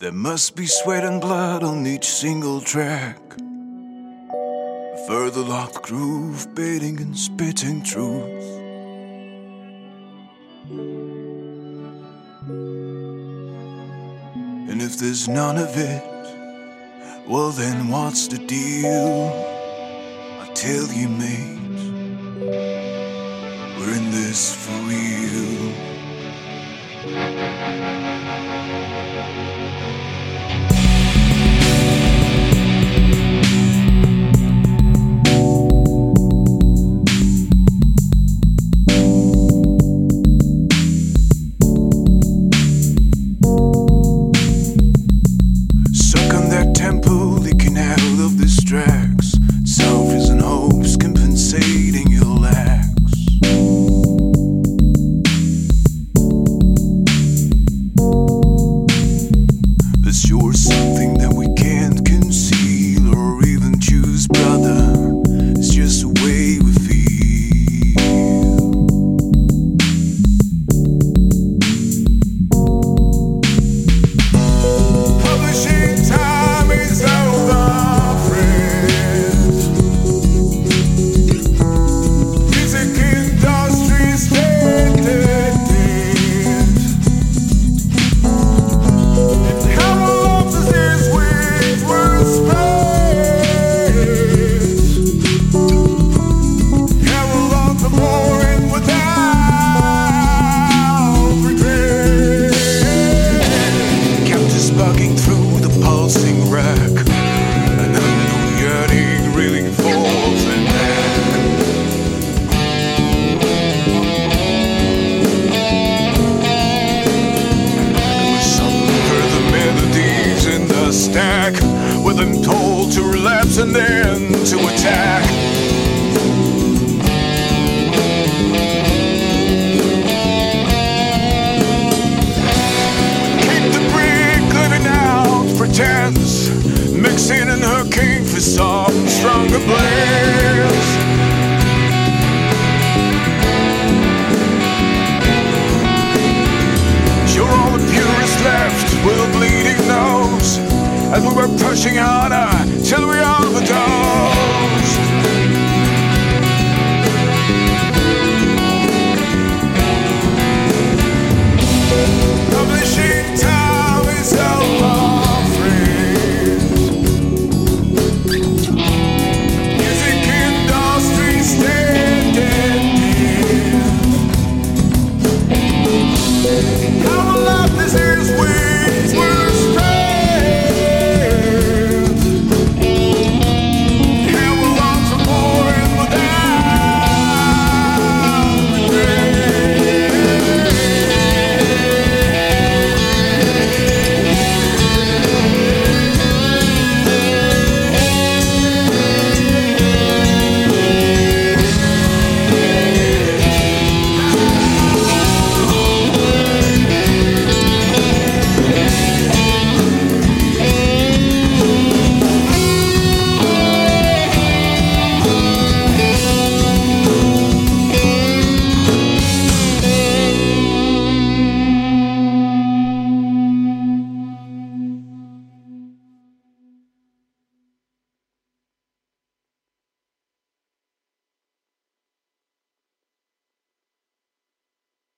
There must be sweat and blood on each single track. Further locked groove, baiting and spitting truth. And if there's none of it, well then what's the deal? I tell you, mate, stack. With them told to relapse and then to attack. Keep the brick living out pretense, mixing and hooking for some stronger blends. as we were pushing harder till we overdosed. Publishing time is over. alive this is we wings.